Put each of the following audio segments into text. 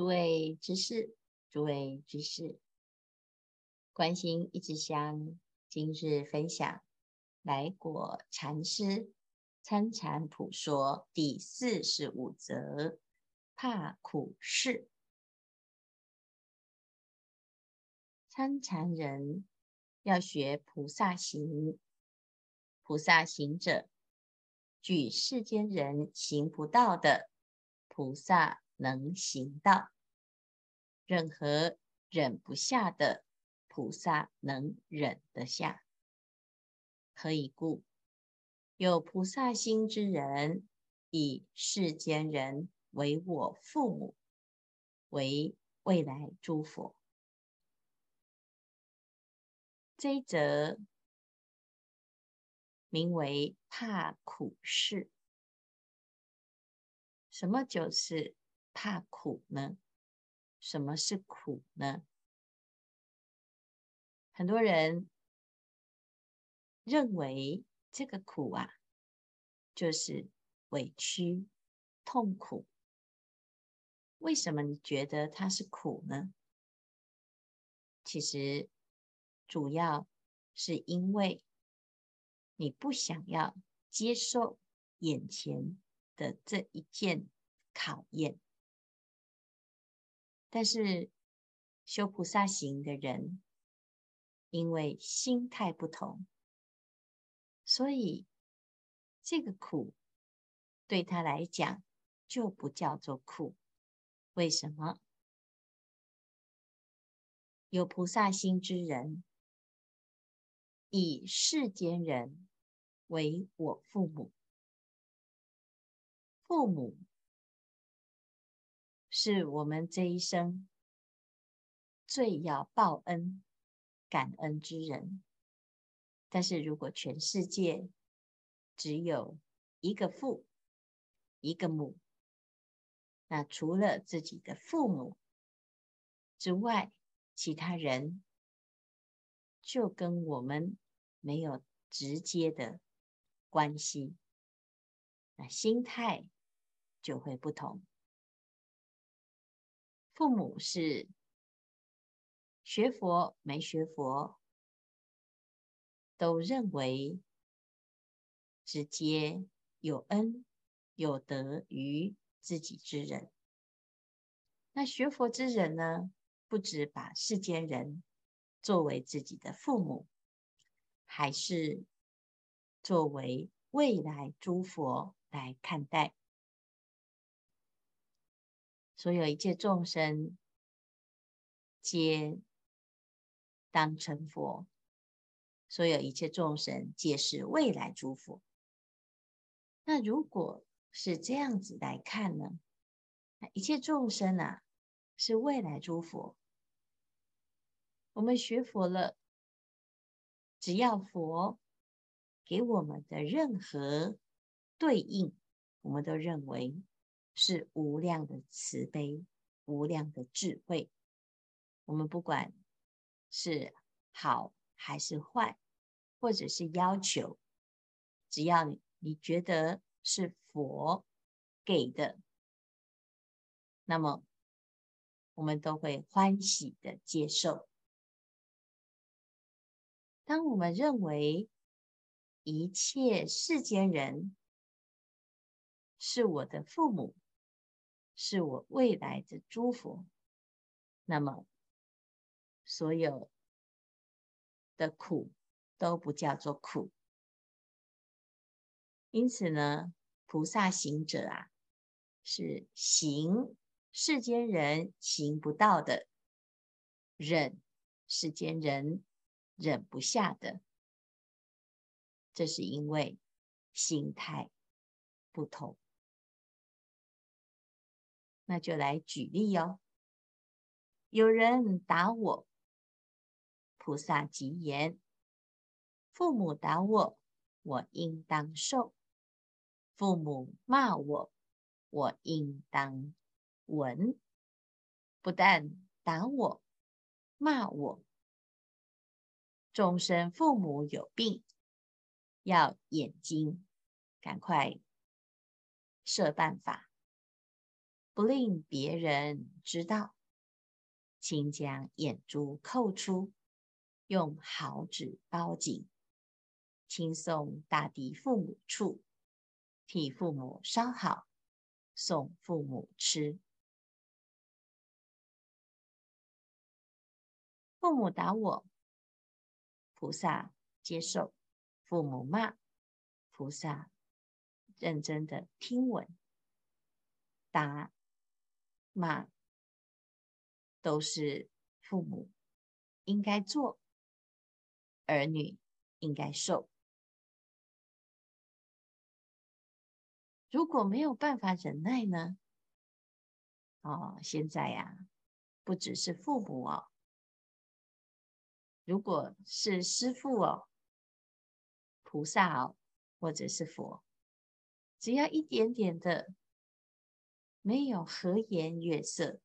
诸位居士，诸位居士，关心一枝香，今日分享来果禅师参禅普说第四十五则：怕苦事。参禅人要学菩萨行，菩萨行者，举世间人行不到的，菩萨。能行道，任何忍不下的菩萨能忍得下。何以故？有菩萨心之人，以世间人为我父母，为未来诸佛。这一则名为怕苦事。什么就是？怕苦呢？什么是苦呢？很多人认为这个苦啊，就是委屈、痛苦。为什么你觉得它是苦呢？其实主要是因为你不想要接受眼前的这一件考验。但是修菩萨行的人，因为心态不同，所以这个苦对他来讲就不叫做苦。为什么？有菩萨心之人，以世间人为我父母，父母。是我们这一生最要报恩、感恩之人。但是如果全世界只有一个父、一个母，那除了自己的父母之外，其他人就跟我们没有直接的关系，那心态就会不同。父母是学佛没学佛，都认为直接有恩有德于自己之人。那学佛之人呢，不只把世间人作为自己的父母，还是作为未来诸佛来看待。所有一切众生，皆当成佛；所有一切众生，皆是未来诸佛。那如果是这样子来看呢？一切众生啊，是未来诸佛。我们学佛了，只要佛给我们的任何对应，我们都认为。是无量的慈悲，无量的智慧。我们不管是好还是坏，或者是要求，只要你你觉得是佛给的，那么我们都会欢喜的接受。当我们认为一切世间人是我的父母，是我未来的诸佛，那么所有的苦都不叫做苦。因此呢，菩萨行者啊，是行世间人行不到的，忍世间人忍不下的，这是因为心态不同。那就来举例哟。有人打我，菩萨即言：父母打我，我应当受；父母骂我，我应当闻。不但打我、骂我，众生父母有病，要眼睛赶快设办法。不令别人知道，请将眼珠扣出，用好纸包紧，亲送大地父母处，替父母烧好，送父母吃。父母打我，菩萨接受；父母骂，菩萨认真的听闻。打、骂都是父母应该做，儿女应该受。如果没有办法忍耐呢？哦，现在呀、啊，不只是父母哦。如果是师父哦，菩萨哦，或者是佛，只要一点点的没有和颜悦色，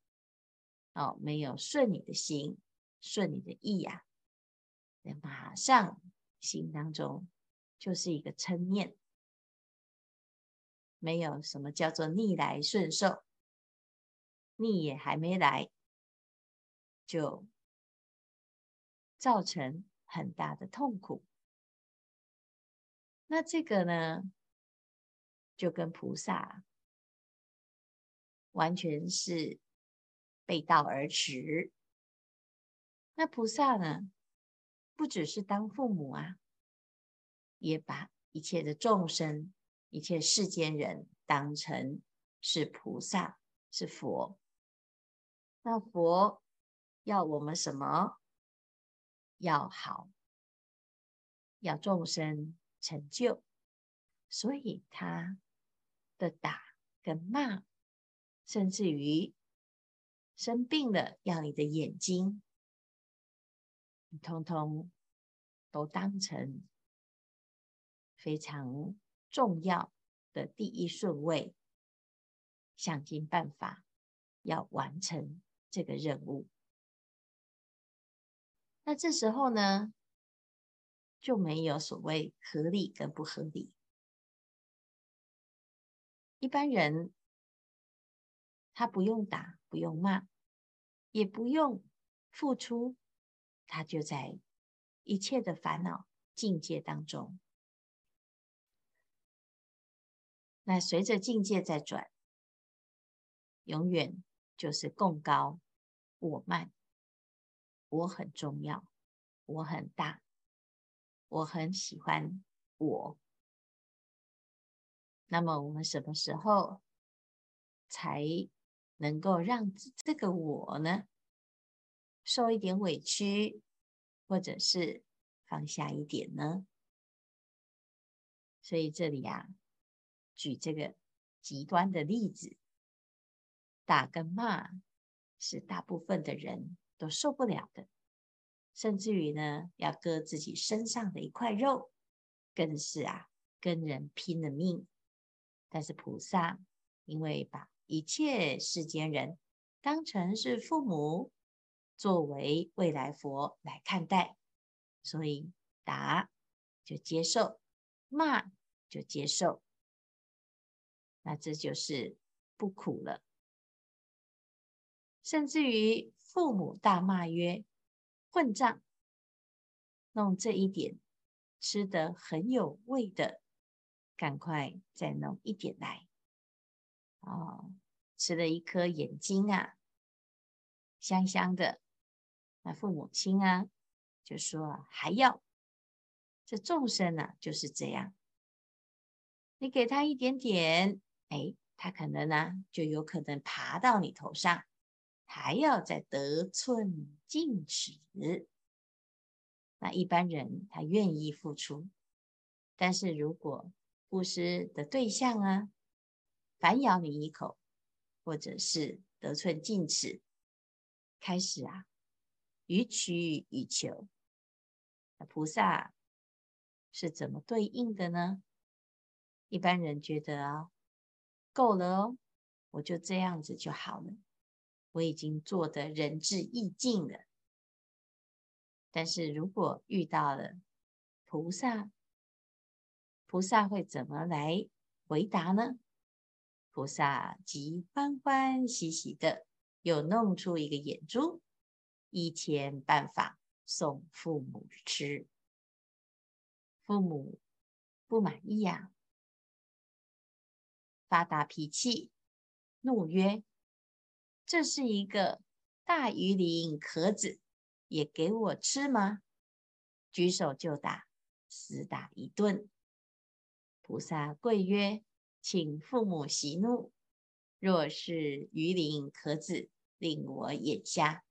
哦，没有顺你的心、顺你的意呀、啊，马上心当中就是一个嗔念，没有什么叫做逆来顺受，逆也还没来，就。造成很大的痛苦，那这个呢，就跟菩萨完全是背道而驰。那菩萨呢，不只是当父母啊，也把一切的众生、一切世间人当成是菩萨，是佛。那佛要我们什么？要好，要众生成就，所以他的打跟骂，甚至于生病了要你的眼睛，你通通都当成非常重要的第一顺位，想尽办法要完成这个任务。那这时候呢，就没有所谓合理跟不合理。一般人他不用打，不用骂，也不用付出，他就在一切的烦恼境界当中。那随着境界在转，永远就是贡高我慢。我很重要，我很大，我很喜欢我。那么我们什么时候才能够让这个我呢，受一点委屈，或者是放下一点呢？所以这里、啊，举这个极端的例子，打跟骂是大部分的人。都受不了的，甚至于呢，要割自己身上的一块肉，更是啊，跟人拼了命。但是菩萨因为把一切世间人当成是父母，作为未来佛来看待，所以打就接受，骂就接受，那这就是不苦了，甚至于。父母大骂曰：“混账！弄这一点吃得很有味的，赶快再弄一点来。吃了一颗眼睛啊，香香的。那父母亲啊，就说还要。这众生啊，就是这样。你给他一点点，哎，他可能呢、就有可能爬到你头上。”还要再得寸进尺，那一般人他愿意付出，但是如果布施的对象啊，反咬你一口，或者是得寸进尺，开始啊，予取予求，那菩萨是怎么对应的呢？一般人觉得啊，够了哦，我就这样子就好了。我已经做得仁至义尽了，但是如果遇到了菩萨，菩萨会怎么来回答呢？菩萨即欢欢喜喜的，又弄出一个眼珠，一千办法送父母吃。父母不满意呀、啊，发大脾气，怒曰：“这是一个大鱼鳞壳子，也给我吃吗？”举手就打，死打一顿。菩萨跪曰：请父母息怒。若是鱼鳞壳子，令我眼瞎；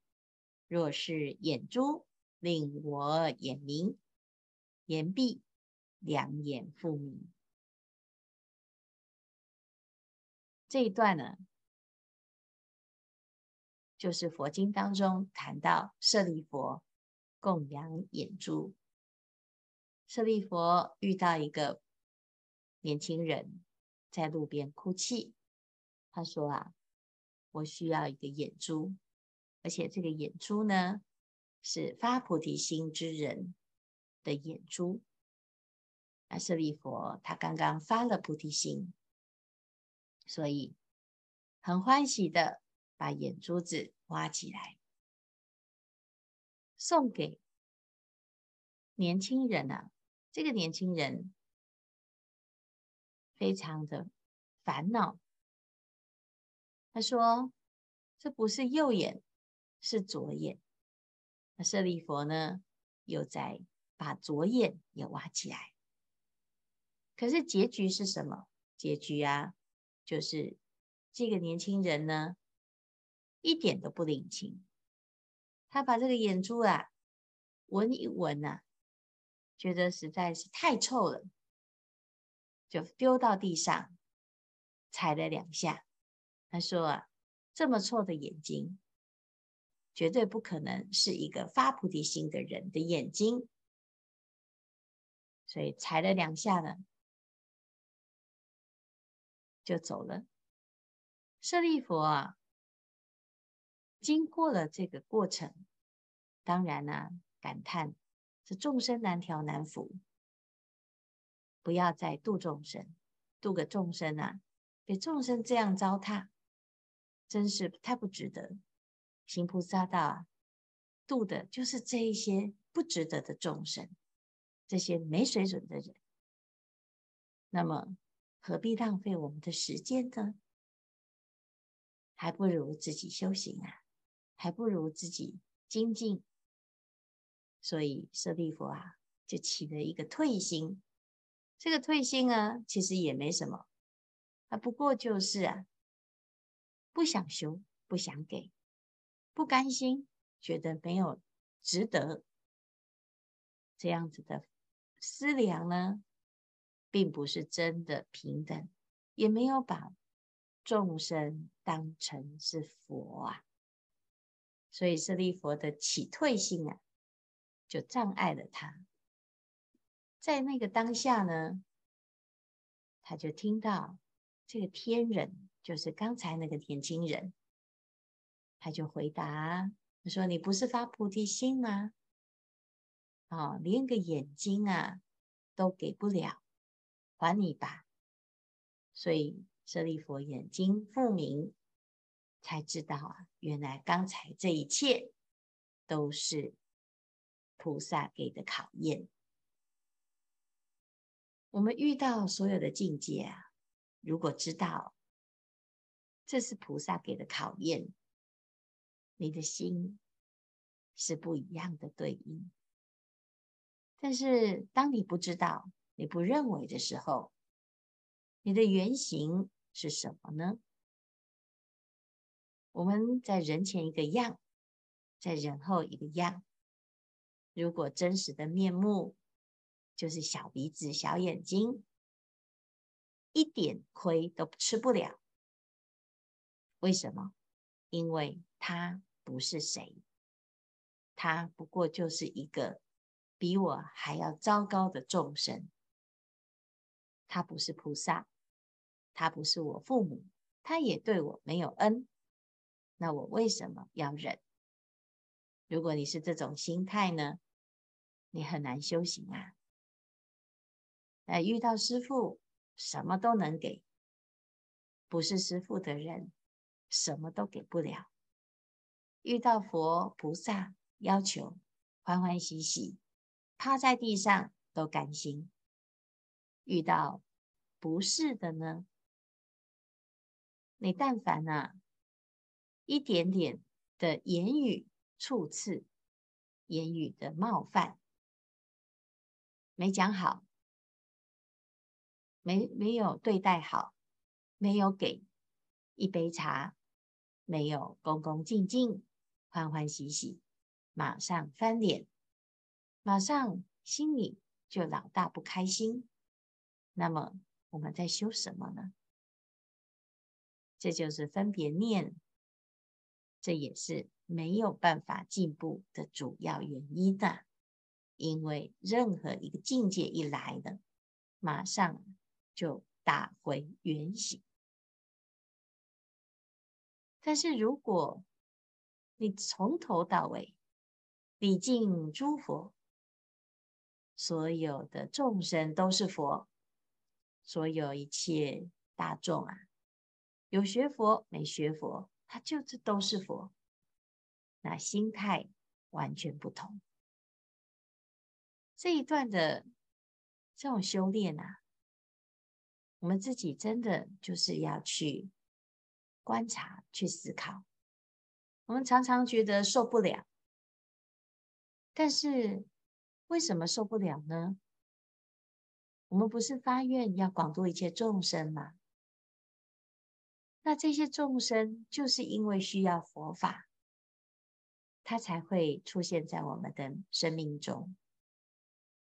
若是眼珠，令我眼明。言毕，两眼复明。这一段呢，就是佛经当中谈到舍利佛供养眼珠。舍利佛遇到一个年轻人。在路边哭泣，他说：“啊，我需要一个眼珠，而且这个眼珠呢，是发菩提心之人的眼珠。那舍利佛他刚刚发了菩提心，所以很欢喜的把眼珠子挖起来，送给年轻人啊。这个年轻人。”非常的烦恼。他说：“这不是右眼，是左眼。”那舍利弗呢，又在把左眼也挖起来。可是结局是什么？结局啊，就是这个年轻人呢，一点都不领情。他把这个眼珠啊，闻一闻啊，觉得实在是太臭了。就丢到地上，踩了两下。他说：“啊，这么臭的眼睛，绝对不可能是一个发菩提心的人的眼睛。”所以踩了两下呢，就走了。舍利弗啊，经过了这个过程，当然呢、啊，感叹这众生难调难服。不要再度众生，度个众生啊，给众生这样糟蹋，真是太不值得。行菩萨道啊，度的就是这一些不值得的众生，这些没水准的人。那么何必浪费我们的时间呢？还不如自己修行啊，还不如自己精进。所以舍利弗啊，就起了一个退心。这个退心啊，其实也没什么，啊，不过就是啊，不想修，不想给，不甘心，觉得没有值得这样子的思量呢，并不是真的平等，也没有把众生当成是佛啊，所以舍利弗的起退心啊，就障碍了他。在那个当下呢，他就听到这个天人，就是刚才那个年轻人，他就回答：“他说你不是发菩提心吗？哦，连个眼睛啊都给不了，还你吧。”所以舍利弗眼睛复明，才知道啊，原来刚才这一切都是菩萨给的考验。我们遇到所有的境界啊，如果知道这是菩萨给的考验，你的心是不一样的对应。但是当你不知道、你不认为的时候，你的原型是什么呢？我们在人前一个样，在人后一个样。如果真实的面目，就是小鼻子、小眼睛，一点亏都吃不了。为什么？因为他不是谁，他不过就是一个比我还要糟糕的众生。他不是菩萨，他不是我父母，他也对我没有恩。那我为什么要忍？如果你是这种心态呢，你很难修行啊。哎，遇到师父，什么都能给，不是师父的人，什么都给不了。遇到佛菩萨，要求欢欢喜喜，趴在地上都甘心。遇到不是的呢？你但凡啊，一点点的言语触刺，言语的冒犯，没讲好，没没有对待好，没有给一杯茶，没有恭恭敬敬、欢欢喜喜，马上翻脸，马上心里就老大不开心。那么我们在修什么呢？这就是分别念，这也是没有办法进步的主要原因的。因为任何一个境界一来的，马上就打回原形。但是如果你从头到尾礼敬诸佛，所有的众生都是佛，所有一切大众啊。有学佛没学佛，他就是都是佛，那心态完全不同。这一段的这种修炼啊，我们自己真的就是要去观察、去思考。我们常常觉得受不了，但是为什么受不了呢？我们不是发愿要广度一切众生吗？那这些众生就是因为需要佛法，他才会出现在我们的生命中。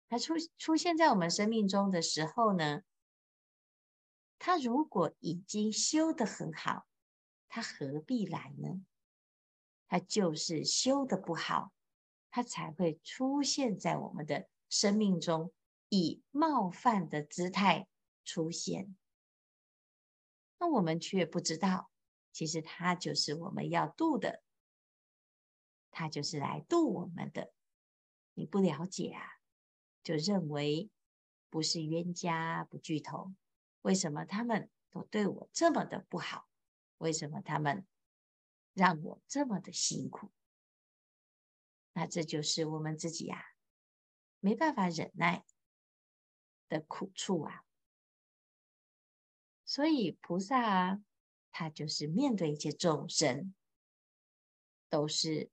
他出出现在我们生命中的时候呢，他如果已经修得很好，他何必来呢？他就是修得不好，他才会出现在我们的生命中，以冒犯的姿态出现。那我们却不知道，其实他就是我们要度的，他就是来度我们的。你不了解啊，就认为不是冤家不聚头。为什么他们都对我这么的不好？为什么他们让我这么的辛苦？那这就是我们自己啊，没办法忍耐的苦处啊。所以菩萨啊，他就是面对一切众生，都是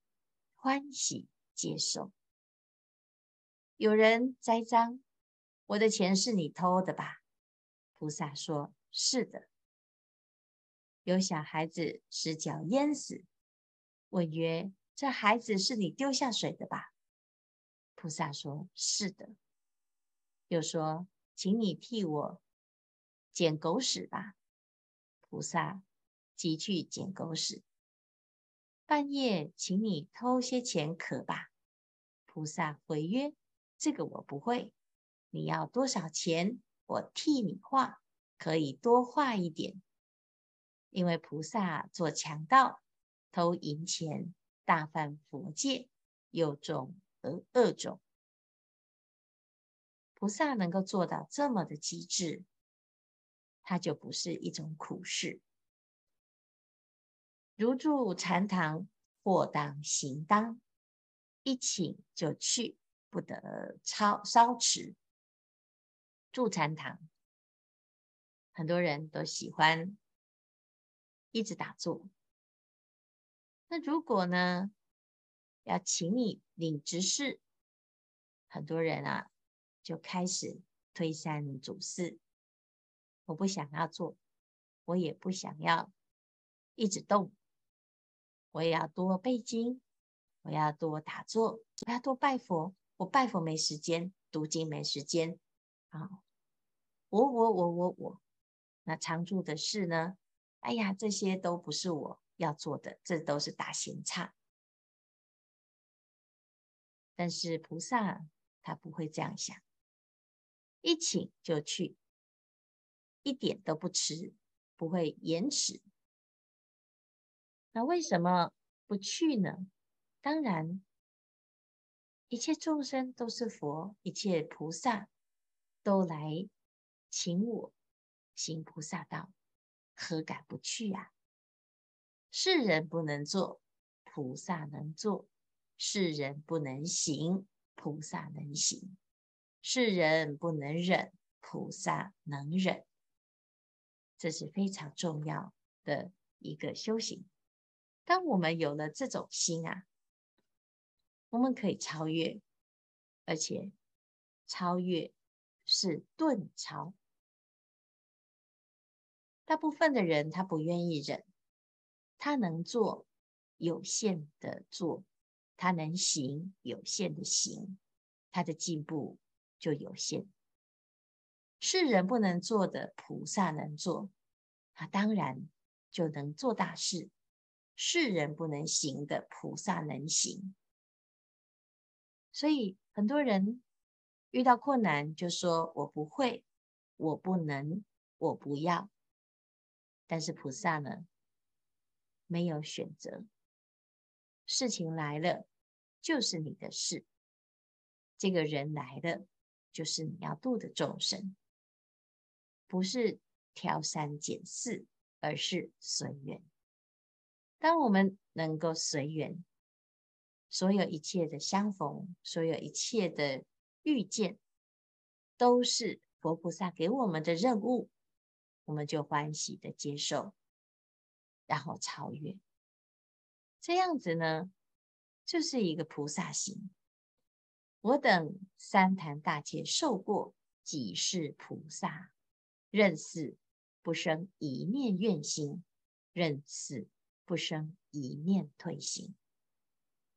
欢喜接受。有人栽赃，我的钱是你偷的吧？菩萨说：是的。有小孩子失脚淹死，问曰：这孩子是你丢下水的吧？菩萨说：是的。又说：请你替我。捡狗屎吧，菩萨即去捡狗屎。半夜，请你偷些钱可吧，菩萨回曰：这个我不会。你要多少钱？我替你画，可以多画一点。因为菩萨做强盗，偷银钱，大犯佛戒，又重而恶种。菩萨能够做到这么的机智。它就不是一种苦事。如住禅堂，或当行当，一请就去，不得超稍迟。住禅堂，很多人都喜欢一直打坐。那如果呢，要请你领执事，很多人啊就开始推三阻四。我不想要做，我也不想要一直动。我也要多背经，我要多打坐，我要多拜佛。我拜佛没时间，读经没时间。啊，我我我我我，那常住的事呢？哎呀，这些都不是我要做的，这都是打闲岔。但是菩萨他不会这样想，一请就去。一点都不迟，不会延迟。那为什么不去呢？当然，一切众生都是佛，一切菩萨都来请我行菩萨道。何敢不去啊？世人不能做，菩萨能做；世人不能行，菩萨能行；世人不能忍，菩萨能忍。这是非常重要的一个修行。当我们有了这种心啊，我们可以超越，而且超越是顿超。大部分的人他不愿意忍，他能做有限的做，他能行有限的行，他的进步就有限。世人不能做的，菩萨能做，他当然就能做大事；世人不能行的，菩萨能行。所以很多人遇到困难就说：“我不会，我不能，我不要。”但是菩萨呢，没有选择，事情来了就是你的事，这个人来了就是你要度的众生，不是挑三拣四，而是随缘。当我们能够随缘，所有一切的相逢，所有一切的遇见，都是佛菩萨给我们的任务。我们就欢喜的接受，然后超越，这样子呢，就是一个菩萨行。我等三坛大劫受过，即是菩萨，认死不生一念怨心，认死不生一念退心。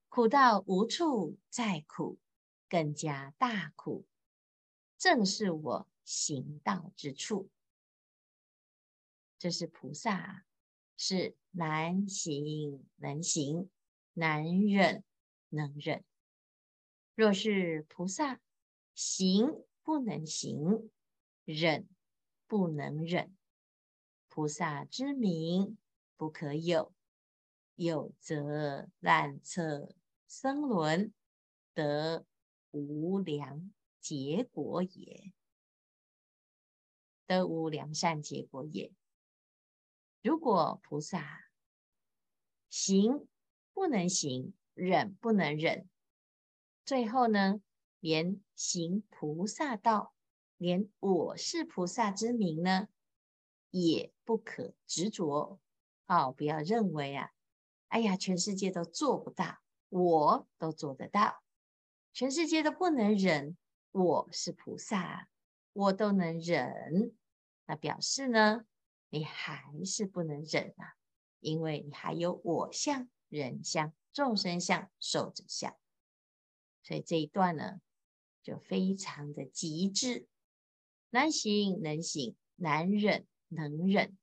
苦到无处再苦，更加大苦，正是我行道之处。这是菩萨，是难行能行，难忍能忍。若是菩萨行不能行，忍不能忍，菩萨之名不可有，有则滥测僧伦，得无良结果也，得无良善结果也。如果菩萨行不能行，忍不能忍，最后呢，连行菩萨道，连我是菩萨之名呢，也不可执着。哦，不要认为啊，哎呀，全世界都做不到，我都做得到；全世界都不能忍，我是菩萨，我都能忍。那表示呢？你还是不能忍啊，因为你还有我相、人相、众生相、寿者相，所以这一段呢，就非常的极致，难行能行，难忍能忍，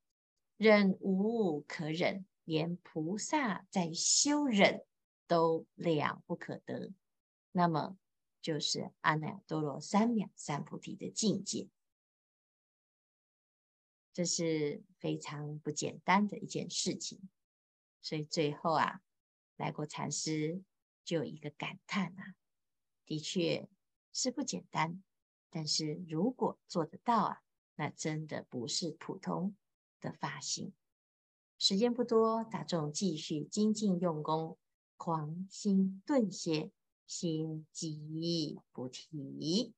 忍无可忍，连菩萨在修忍都了不可得，那么就是阿耨多罗三藐三菩提的境界。这是非常不简单的一件事情，所以最后啊，来国禅师就有一个感叹啊，的确是不简单，但是如果做得到啊，那真的不是普通的发心。时间不多，大众继续精进用功，狂心顿歇，心即菩提。